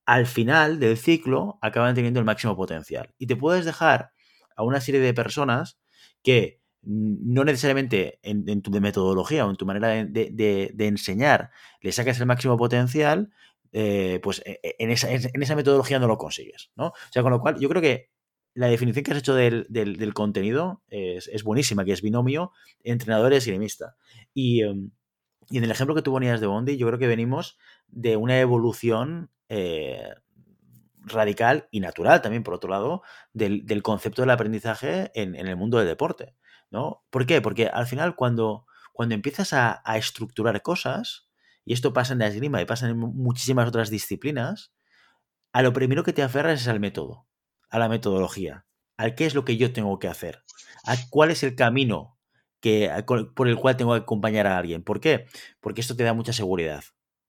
al final del ciclo acaban teniendo el máximo potencial. Y te puedes dejar a una serie de personas que no necesariamente en, tu metodología o en tu manera de, enseñar le sacas el máximo potencial, eh, pues e, e, en esa, metodología no lo consigues, ¿no? O sea, con lo cual yo creo que la definición que has hecho del, contenido es, buenísima, que es binomio entrenadores y esgrimista. Y, em, y, en el ejemplo que tú ponías de Bondi, yo creo que venimos de una evolución eh, radical y natural también, por otro lado, del, concepto del aprendizaje en, en, el mundo del deporte. ¿No? ¿Por qué? Porque al final cuando, cuando empiezas a, estructurar cosas, y esto pasa en la esgrima y pasa en muchísimas otras disciplinas, a lo primero que te aferras es al método, a la metodología, al qué es lo que yo tengo que hacer, a cuál es el camino que, por el cual tengo que acompañar a alguien. ¿Por qué? Porque esto te da mucha seguridad,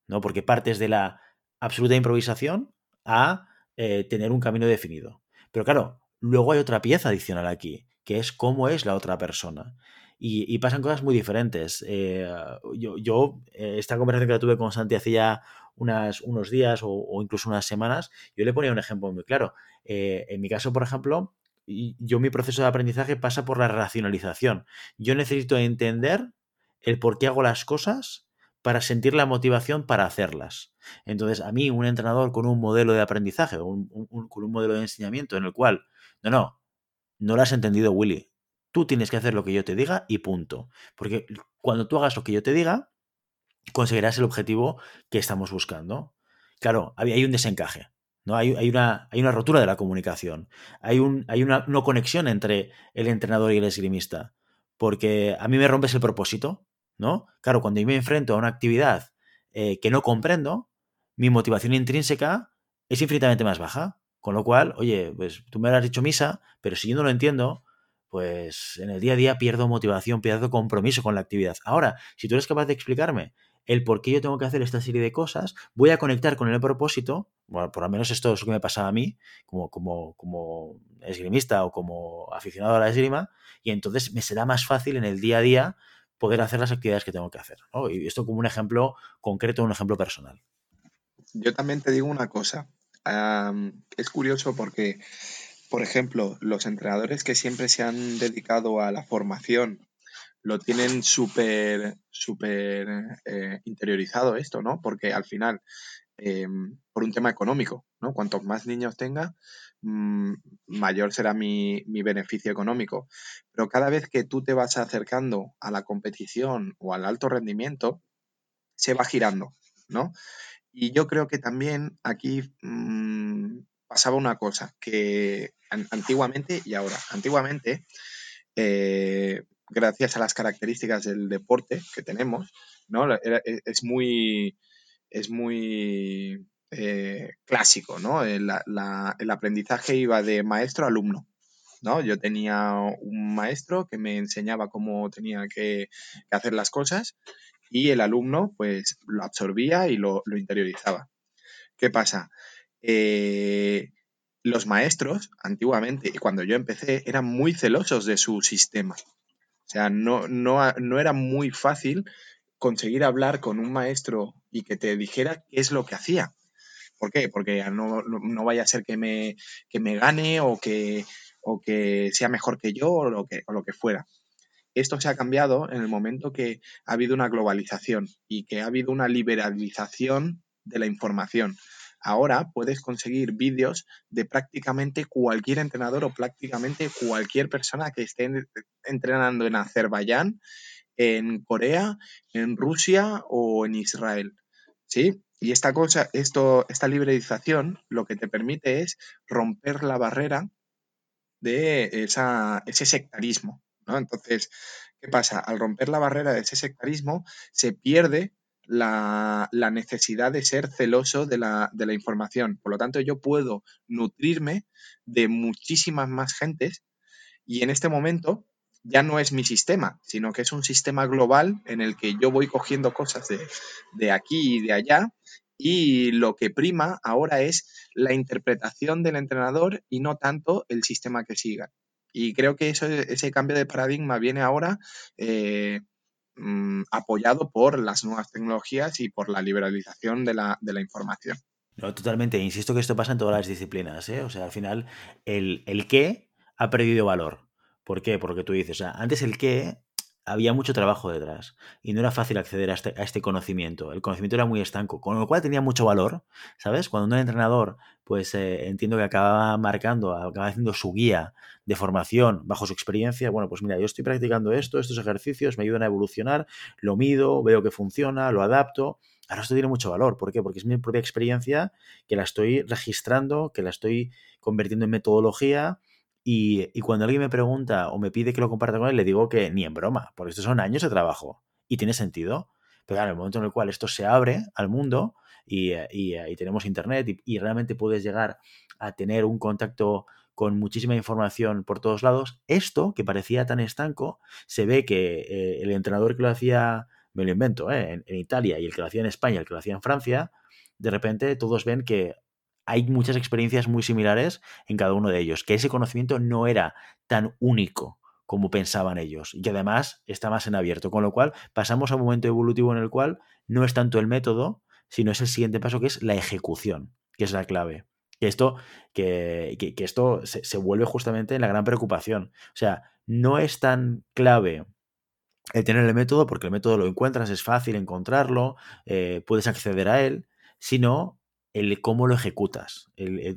¿no? Porque partes de la absoluta improvisación a eh, tener un camino definido. Pero claro, luego hay otra pieza adicional aquí, que es cómo es la otra persona. Y, pasan cosas muy diferentes. Eh, yo, eh, esta conversación que la tuve con Santi hace ya unas, unos días o, incluso unas semanas, yo le ponía un ejemplo muy claro. Eh, en mi caso, por ejemplo, yo mi proceso de aprendizaje pasa por la racionalización. Yo necesito entender el por qué hago las cosas para sentir la motivación para hacerlas. Entonces, a mí, un entrenador con un modelo de aprendizaje, con un modelo de enseñamiento en el cual, no, no, no lo has entendido, Willy. Tú tienes que hacer lo que yo te diga y punto. Porque cuando tú hagas lo que yo te diga, conseguirás el objetivo que estamos buscando. Claro, hay un desencaje. ¿no? Hay, una, rotura de la comunicación. Hay, un, hay una no conexión entre el entrenador y el esgrimista. Porque a mí me rompes el propósito. ¿no? Claro, cuando yo me enfrento a una actividad eh, que no comprendo, mi motivación intrínseca es infinitamente más baja. Con lo cual, oye, pues tú me has dicho misa, pero si yo no lo entiendo, pues en el día a día pierdo motivación, pierdo compromiso con la actividad. Ahora, si tú eres capaz de explicarme el por qué yo tengo que hacer esta serie de cosas, voy a conectar con el propósito, por lo menos esto es lo que me pasaba a mí, como, como, como esgrimista o como aficionado a la esgrima, y entonces me será más fácil en el día a día poder hacer las actividades que tengo que hacer. Y esto como un ejemplo concreto, un ejemplo personal. Yo también te digo una cosa, es curioso porque, por ejemplo, los entrenadores que siempre se han dedicado a la formación lo tienen súper, súper eh, interiorizado esto, ¿no? Porque al final, em, por un tema económico, ¿no? Cuantos más niños tenga, mm, mayor será mi, mi, beneficio económico. Pero cada vez que tú te vas acercando a la competición o al alto rendimiento, se va girando, ¿no? Y yo creo que también aquí mm, pasaba una cosa, que antiguamente y ahora, antiguamente, eh, gracias a las características del deporte que tenemos, ¿no? E, es muy, es muy eh, clásico, ¿no? El, el, aprendizaje iba de maestro a alumno, ¿no? Yo tenía un maestro que me enseñaba cómo tenía que, hacer las cosas y el alumno, pues, lo absorbía y lo, interiorizaba. ¿Qué pasa? Eh, los maestros, antiguamente, cuando yo empecé, eran muy celosos de su sistema. O sea, no, no, no era muy fácil conseguir hablar con un maestro y que te dijera qué es lo que hacía. ¿Por qué? Porque no, no vaya a ser que me, que me gane o que, o que sea mejor que yo o lo que, o lo que fuera. Esto se ha cambiado en el momento que ha habido una globalización y que ha habido una liberalización de la información. Ahora puedes conseguir vídeos de prácticamente cualquier entrenador o prácticamente cualquier persona que esté entrenando en Azerbaiyán, en Corea, en Rusia o en Israel. ¿Sí? Y esta cosa, esto, esta liberalización lo que te permite es romper la barrera de ese sectarismo. ¿No? Entonces, ¿qué pasa? Al romper la barrera de ese sectarismo, se pierde la, necesidad de ser celoso de la, información. Por lo tanto, yo puedo nutrirme de muchísimas más gentes y en este momento ya no es mi sistema, sino que es un sistema global en el que yo voy cogiendo cosas de aquí y de allá y lo que prima ahora es la interpretación del entrenador y no tanto el sistema que siga. Y creo que eso, ese cambio de paradigma viene ahora eh, mm, apoyado por las nuevas tecnologías y por la liberalización de la, de la información. No, totalmente. Insisto que esto pasa en todas las disciplinas. ¿eh? O sea, al final, el, el qué ha perdido valor. ¿Por qué? Porque tú dices, o sea, antes el qué había mucho trabajo detrás y no era fácil acceder a este, a este, conocimiento. El conocimiento era muy estanco, con lo cual tenía mucho valor, ¿sabes? Cuando un entrenador, pues eh, entiendo que acababa marcando, acababa haciendo su guía de formación bajo su experiencia, bueno, pues mira, yo estoy practicando esto, estos ejercicios me ayudan a evolucionar, lo mido, veo que funciona, lo adapto. Ahora esto tiene mucho valor. ¿Por qué? Porque es mi propia experiencia que la estoy registrando, que la estoy convirtiendo en metodología y, cuando alguien me pregunta o me pide que lo comparta con él, le digo que ni en broma, porque estos son años de trabajo y tiene sentido. Pero claro, en el momento en el cual esto se abre al mundo y, y, tenemos internet y, realmente puedes llegar a tener un contacto con muchísima información por todos lados, esto que parecía tan estanco, se ve que eh, el entrenador que lo hacía, me lo invento, eh, en, en Italia y el que lo hacía en España, el que lo hacía en Francia, de repente todos ven que hay muchas experiencias muy similares en cada uno de ellos, que ese conocimiento no era tan único como pensaban ellos y que además está más en abierto, con lo cual pasamos a un momento evolutivo en el cual no es tanto el método, sino es el siguiente paso que es la ejecución, que es la clave. Que esto, que, esto se, vuelve justamente en la gran preocupación. O sea, no es tan clave el tener el método, porque el método lo encuentras, es fácil encontrarlo, eh, puedes acceder a él, sino el cómo lo ejecutas,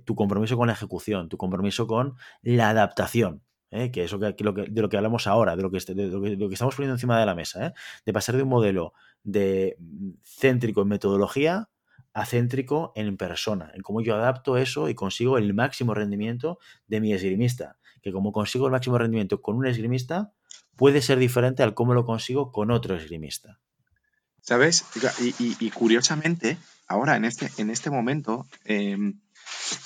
tu compromiso con la ejecución, tu compromiso con la adaptación, ¿eh? que es de lo que hablamos ahora, de lo que, lo que, estamos poniendo encima de la mesa, ¿eh? de pasar de un modelo de mm, céntrico en metodología a céntrico en persona, en cómo yo adapto eso y consigo el máximo rendimiento de mi esgrimista, que como consigo el máximo rendimiento con un esgrimista, puede ser diferente al cómo lo consigo con otro esgrimista. ¿Sabes? y curiosamente, Ahora, en este, en este momento, em,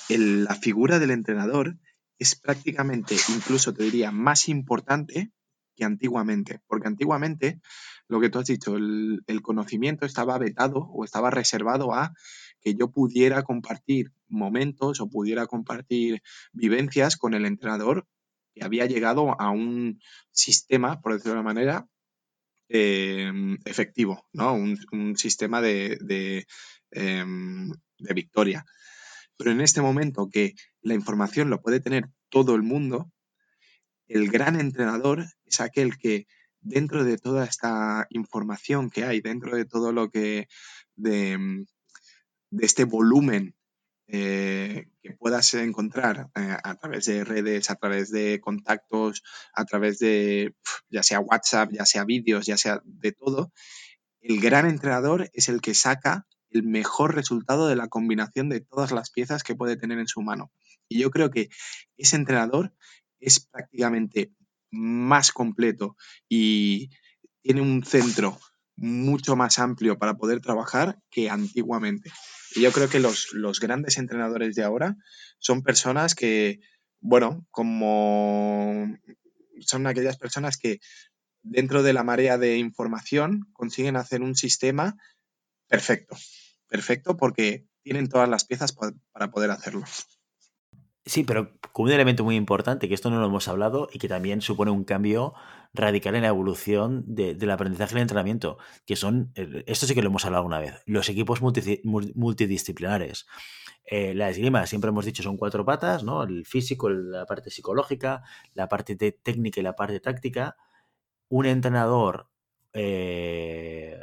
la figura del entrenador es prácticamente, incluso te diría, más importante que antiguamente, porque antiguamente, lo que tú has dicho, el, conocimiento estaba vetado o estaba reservado a que yo pudiera compartir momentos o pudiera compartir vivencias con el entrenador que había llegado a un sistema, por decirlo de una manera, em, efectivo, ¿no? Un, sistema de, Em, de victoria. Pero en este momento que la información lo puede tener todo el mundo, el gran entrenador es aquel que dentro de toda esta información que hay, dentro de todo lo que, de, em, este volumen eh, que puedas encontrar eh, a través de redes, a través de contactos, a través de ya sea WhatsApp, ya sea vídeos, ya sea de todo, el gran entrenador es el que saca el mejor resultado de la combinación de todas las piezas que puede tener en su mano. Y yo creo que ese entrenador es prácticamente más completo y tiene un centro mucho más amplio para poder trabajar que antiguamente. Y yo creo que los, los grandes entrenadores de ahora son personas que, bueno, como son aquellas personas que dentro de la marea de información consiguen hacer un sistema perfecto. Perfecto porque tienen todas las piezas para poder hacerlo. Sí, pero con un elemento muy importante, que esto no lo hemos hablado y que también supone un cambio radical en la evolución del aprendizaje y el entrenamiento, que son, esto sí que lo hemos hablado una vez, los equipos multidisciplinares. Eh, la esgrima, siempre hemos dicho, son cuatro patas, ¿no? El físico, la parte psicológica, la parte técnica y la parte táctica. Un entrenador, eh,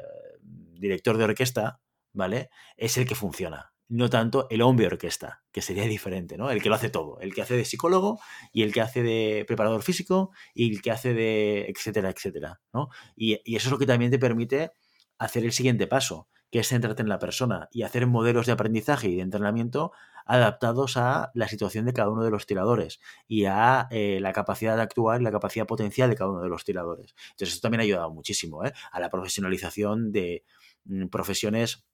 director de orquesta, ¿vale? Es el que funciona no tanto el hombre orquesta, que sería diferente, ¿no? El que lo hace todo, el que hace de psicólogo y el que hace de preparador físico y el que hace de etcétera, etcétera, ¿no? Y, eso es lo que también te permite hacer el siguiente paso, que es centrarte en la persona y hacer modelos de aprendizaje y de entrenamiento adaptados a la situación de cada uno de los tiradores y a eh, la capacidad de actuar y la capacidad potencial de cada uno de los tiradores. Entonces, eso también ha ayudado muchísimo ¿eh? a la profesionalización de mm, profesiones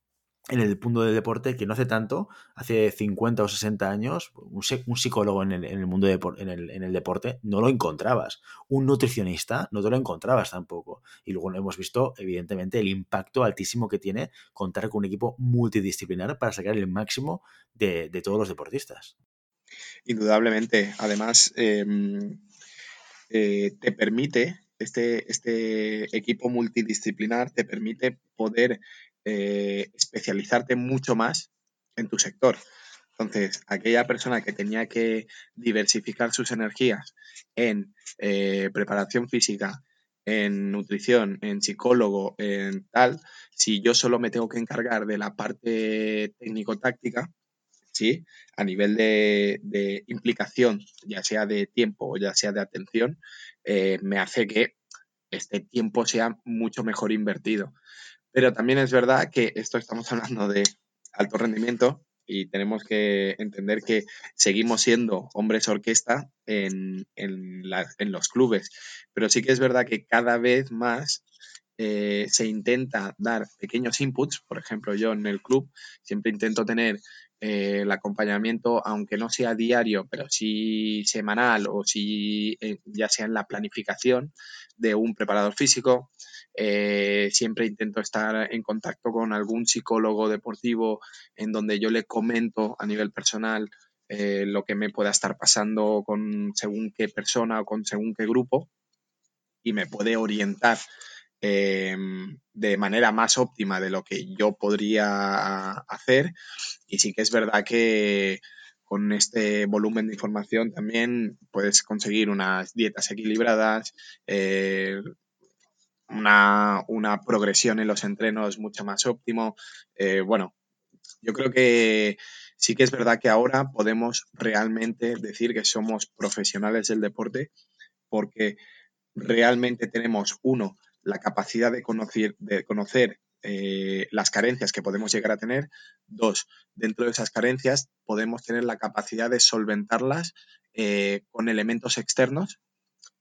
en el punto del deporte que no hace tanto, hace 50 o 60 años, un, psicólogo en el, mundo de, en, el, en el deporte no lo encontrabas. Un nutricionista no te lo encontrabas tampoco. Y luego hemos visto, evidentemente, el impacto altísimo que tiene contar con un equipo multidisciplinar para sacar el máximo de, todos los deportistas. Indudablemente. Además, em, eh, te permite, este, este equipo multidisciplinar te permite poder eh, especializarte mucho más en tu sector. Entonces, aquella persona que tenía que diversificar sus energías en eh, preparación física, en nutrición, en psicólogo, en tal, si yo solo me tengo que encargar de la parte técnico-táctica, ¿sí? A nivel de, implicación, ya sea de tiempo o ya sea de atención, eh, me hace que este tiempo sea mucho mejor invertido. Pero también es verdad que esto estamos hablando de alto rendimiento y tenemos que entender que seguimos siendo hombres orquesta en, los clubes. Pero sí que es verdad que cada vez más eh, se intenta dar pequeños inputs. Por ejemplo, yo en el club siempre intento tener eh, el acompañamiento, aunque no sea diario, pero sí semanal o si eh, ya sea en la planificación de un preparador físico, eh, siempre intento estar en contacto con algún psicólogo deportivo en donde yo le comento a nivel personal lo que me pueda estar pasando con según qué persona o con según qué grupo y me puede orientar em, de manera más óptima de lo que yo podría hacer. Y sí que es verdad que con este volumen de información también puedes conseguir unas dietas equilibradas, eh, una, progresión en los entrenos mucho más óptimo. Eh, bueno, yo creo que sí que es verdad que ahora podemos realmente decir que somos profesionales del deporte porque realmente tenemos, uno, la capacidad de conocer, de conocer eh, las carencias que podemos llegar a tener. Dos, dentro de esas carencias podemos tener la capacidad de solventarlas eh, con elementos externos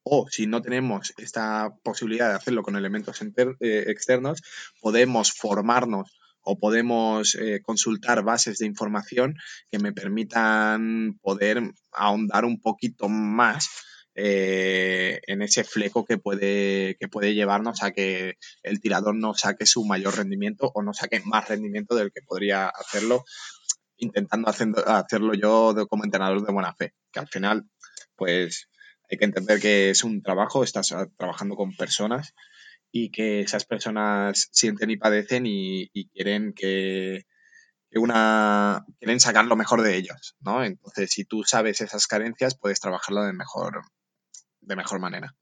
o si no tenemos esta posibilidad de hacerlo con elementos eh, externos, podemos formarnos o podemos consultar bases de información que me permitan poder ahondar un poquito más eh, en ese fleco que puede, que puede llevarnos a que el tirador no saque su mayor rendimiento o no saque más rendimiento del que podría hacerlo intentando hacerlo yo como entrenador de buena fe, que al final, pues hay que entender que es un trabajo, estás ah, trabajando con personas y que esas personas sienten y padecen y, quieren que, una quieren sacar lo mejor de ellos, ¿no? Entonces, si tú sabes esas carencias, puedes trabajarlo de mejor, de mejor manera.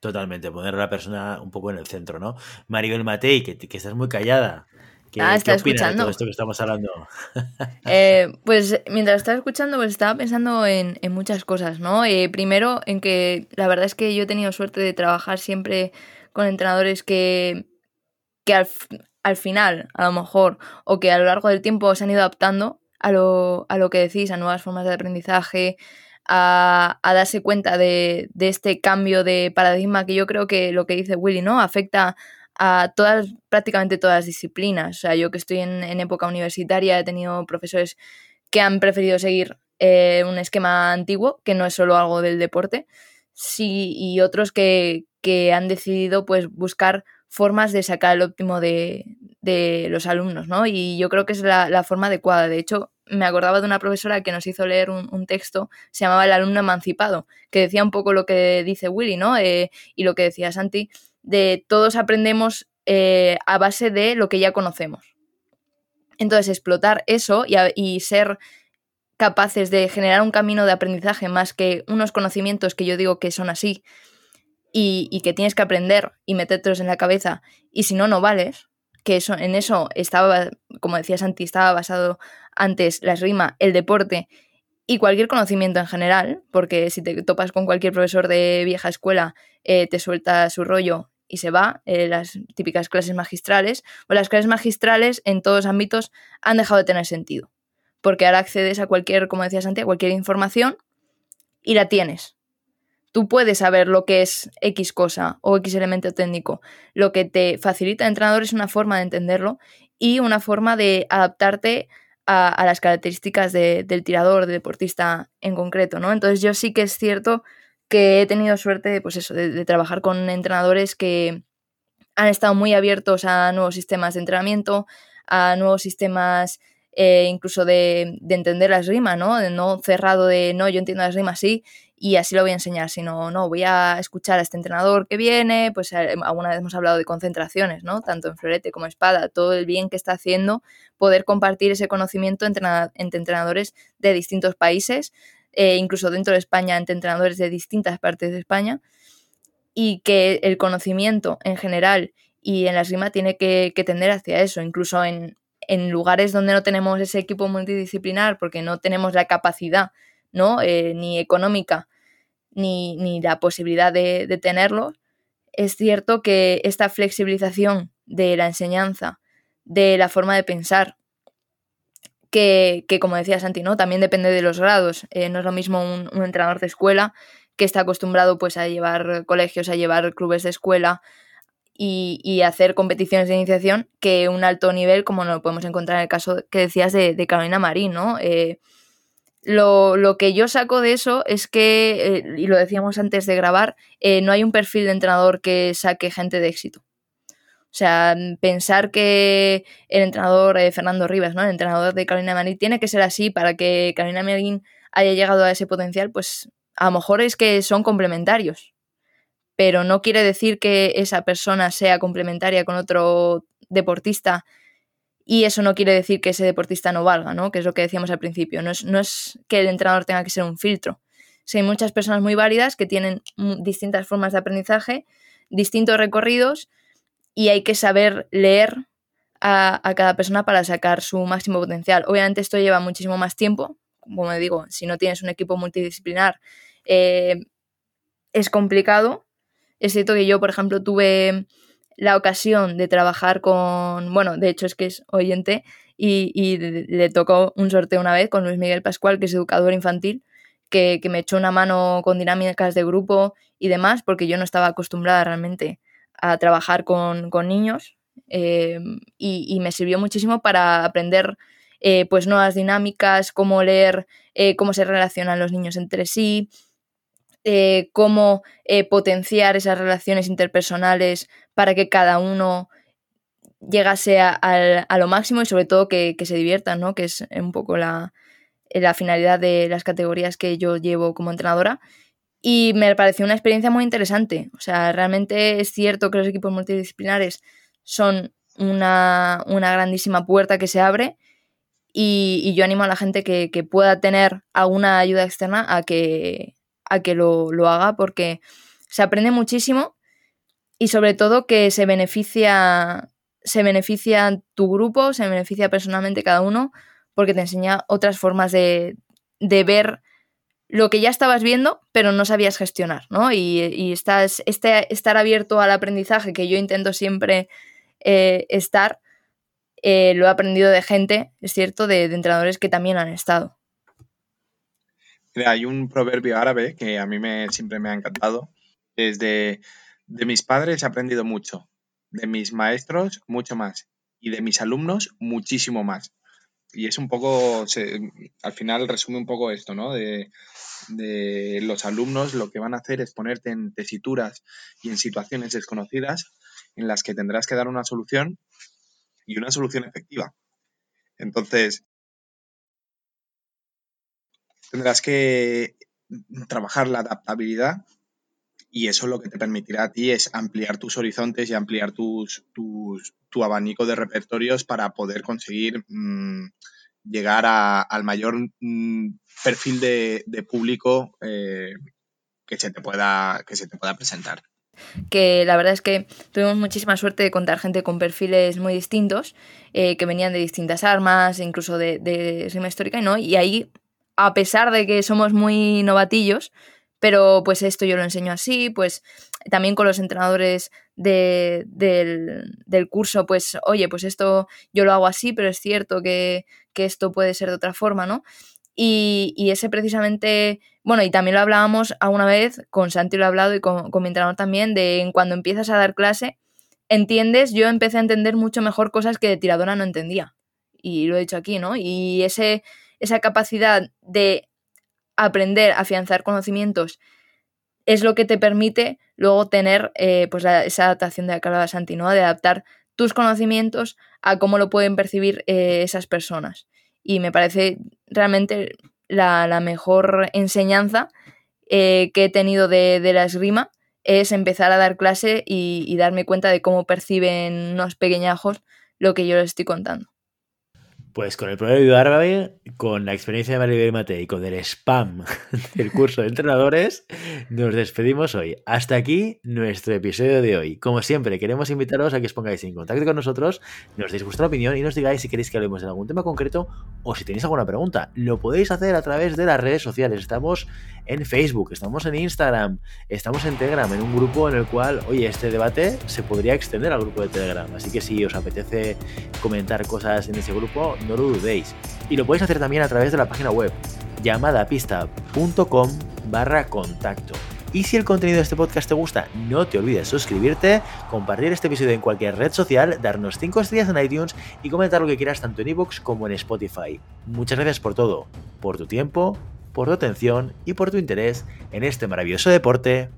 Totalmente, poner a la persona un poco en el centro, ¿no? Maribel Matei, que, que estás muy callada. ¿Qué, ah, está escuchando. De todo esto que estamos hablando? Eh, pues mientras estaba escuchando, pues estaba pensando en, muchas cosas, ¿no? Eh, primero, en que la verdad es que yo he tenido suerte de trabajar siempre con entrenadores que, que al, final, a lo mejor, o que a lo largo del tiempo se han ido adaptando a lo, a lo que decís, a nuevas formas de aprendizaje, a, darse cuenta de, este cambio de paradigma que yo creo que lo que dice Willy, ¿no? Afecta a todas, prácticamente todas las disciplinas. O sea, yo que estoy en, época universitaria he tenido profesores que han preferido seguir eh, un esquema antiguo, que no es solo algo del deporte, sí, y otros que, que han decidido pues buscar formas de sacar el óptimo de, los alumnos, ¿no? Y yo creo que es la, forma adecuada. De hecho, me acordaba de una profesora que nos hizo leer un, texto, se llamaba El alumno emancipado, que decía un poco lo que dice Willy, ¿no? Eh, y lo que decía Santi, de todos aprendemos eh, a base de lo que ya conocemos. Entonces, explotar eso y, y ser capaces de generar un camino de aprendizaje más que unos conocimientos que yo digo que son así, y, que tienes que aprender y metértelos en la cabeza y si no, no vales, que eso, en eso estaba, como decía Santi, estaba basado antes la esgrima, el deporte y cualquier conocimiento en general, porque si te topas con cualquier profesor de vieja escuela, eh, te suelta su rollo y se va, eh, las típicas clases magistrales, o las clases magistrales en todos ámbitos han dejado de tener sentido, porque ahora accedes a cualquier, como decía Santi, a cualquier información y la tienes tú puedes saber lo que es X cosa o X elemento técnico. Lo que te facilita el entrenador es una forma de entenderlo y una forma de adaptarte a, las características del tirador, del deportista en concreto, ¿no? Entonces yo sí que es cierto que he tenido suerte, pues eso, de, trabajar con entrenadores que han estado muy abiertos a nuevos sistemas de entrenamiento, a nuevos sistemas eh, incluso de, de, entender la esgrima, ¿no? De no cerrado de, no, yo entiendo la esgrima así y así lo voy a enseñar, sino, no, voy a escuchar a este entrenador que viene, pues eh, alguna vez hemos hablado de concentraciones, ¿no? Tanto en florete como espada, todo el bien que está haciendo, poder compartir ese conocimiento entre, entrenadores de distintos países, eh, incluso dentro de España, entre entrenadores de distintas partes de España, y que el conocimiento en general y en la esgrima tiene que, tender hacia eso, incluso en, lugares donde no tenemos ese equipo multidisciplinar porque no tenemos la capacidad ¿no? Eh, ni económica ni, la posibilidad de, tenerlo, es cierto que esta flexibilización de la enseñanza, de la forma de pensar, que, como decía Santi, ¿no? también depende de los grados. Eh, no es lo mismo un, entrenador de escuela que está acostumbrado pues, a llevar colegios, a llevar clubes de escuela y, hacer competiciones de iniciación que un alto nivel, como lo podemos encontrar en el caso que decías de, Carolina Marín, ¿no? Eh, lo, que yo saco de eso es que, eh, y lo decíamos antes de grabar, eh, no hay un perfil de entrenador que saque gente de éxito. O sea, pensar que el entrenador eh, Fernando Rivas, ¿no? El entrenador de Carolina Marín, tiene que ser así para que Carolina Marín haya llegado a ese potencial, pues a lo mejor es que son complementarios. Pero no quiere decir que esa persona sea complementaria con otro deportista y eso no quiere decir que ese deportista no valga, ¿no? Que es lo que decíamos al principio. No es, que el entrenador tenga que ser un filtro. hay muchas personas muy válidas que tienen distintas formas de aprendizaje, distintos recorridos, y hay que saber leer a, cada persona para sacar su máximo potencial. Obviamente esto lleva muchísimo más tiempo. Como digo, si no tienes un equipo multidisciplinar, eh, es complicado. Es cierto que yo, por ejemplo, tuve la ocasión de trabajar con, bueno, de hecho es que es oyente y, le tocó un sorteo una vez con Luis Miguel Pascual, que es educador infantil, que, me echó una mano con dinámicas de grupo y demás, porque yo no estaba acostumbrada realmente a trabajar con, niños eh, y, me sirvió muchísimo para aprender eh, pues nuevas dinámicas, cómo leer, eh, cómo se relacionan los niños entre sí, eh, cómo eh, potenciar esas relaciones interpersonales para que cada uno llegase a, lo máximo y sobre todo que, se diviertan, ¿no? que es un poco la, finalidad de las categorías que yo llevo como entrenadora. Y me pareció una experiencia muy interesante. O sea, realmente es cierto que los equipos multidisciplinares son una, grandísima puerta que se abre y, yo animo a la gente que, que pueda tener alguna ayuda externa a que, a que lo, haga porque se aprende muchísimo y sobre todo que se beneficia, se beneficia tu grupo, se beneficia personalmente cada uno porque te enseña otras formas de, ver lo que ya estabas viendo, pero no sabías gestionar, ¿no? Y, estás, este, estar abierto al aprendizaje, que yo intento siempre eh, estar, eh, lo he aprendido de gente, es cierto, de entrenadores que también han estado. Hay un proverbio árabe que a mí me, siempre me ha encantado. Es de, de mis padres he aprendido mucho, de mis maestros mucho más y de mis alumnos muchísimo más. Y es un poco, al final resume un poco esto, ¿no? De, de los alumnos lo que van a hacer es ponerte en tesituras y en situaciones desconocidas en las que tendrás que dar una solución y una solución efectiva. Entonces, tendrás que trabajar la adaptabilidad y eso lo que te permitirá a ti es ampliar tus horizontes y ampliar tus, tu abanico de repertorios para poder conseguir mm, llegar al mayor mm, perfil de, público eh, que, se te pueda, que se te pueda presentar que la verdad es que tuvimos muchísima suerte de contar gente con perfiles muy distintos, eh, que venían de distintas armas, incluso de, de rima histórica, ¿no? Y ahí, a pesar de que somos muy novatillos, pero pues esto yo lo enseño así, pues también con los entrenadores del, curso, pues oye, pues esto yo lo hago así, pero es cierto que, esto puede ser de otra forma, ¿no? Y, ese precisamente, bueno, y también lo hablábamos alguna vez, con Santi lo he hablado y con, con mi entrenador también, de cuando empiezas a dar clase, entiendes, yo empecé a entender mucho mejor cosas que de tiradora no entendía. Y lo he dicho aquí, ¿no? Y ese, esa capacidad de aprender, afianzar conocimientos, es lo que te permite luego tener eh, pues esa adaptación de la que hablaba Santi, ¿no? De adaptar tus conocimientos a cómo lo pueden percibir eh, esas personas. Y me parece realmente la, mejor enseñanza eh, que he tenido de, la esgrima es empezar a dar clase y, y darme cuenta de cómo perciben unos pequeñajos lo que yo les estoy contando. Pues con el proverbio árabe, con la experiencia de Maribel Mate y con el spam del curso de entrenadores, nos despedimos hoy. Hasta aquí nuestro episodio de hoy. Como siempre, queremos invitaros a que os pongáis en contacto con nosotros, nos deis vuestra opinión y nos digáis si queréis que hablemos de algún tema concreto o si tenéis alguna pregunta. Lo podéis hacer a través de las redes sociales. Estamos en Facebook, estamos en Instagram, estamos en Telegram, en un grupo en el cual, oye, este debate se podría extender al grupo de Telegram. Así que si os apetece comentar cosas en ese grupo, no lo dudéis. Y lo podéis hacer también a través de la página web llamadapista.com barra contacto. Y si el contenido de este podcast te gusta, no te olvides suscribirte, compartir este episodio en cualquier red social, darnos 5 estrellas en iTunes y comentar lo que quieras tanto en iVoox como en Spotify. Muchas gracias por todo, por tu tiempo, por tu atención y por tu interés en este maravilloso deporte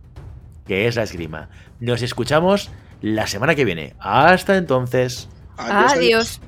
que es la esgrima. Nos escuchamos la semana que viene. Hasta entonces. adiós.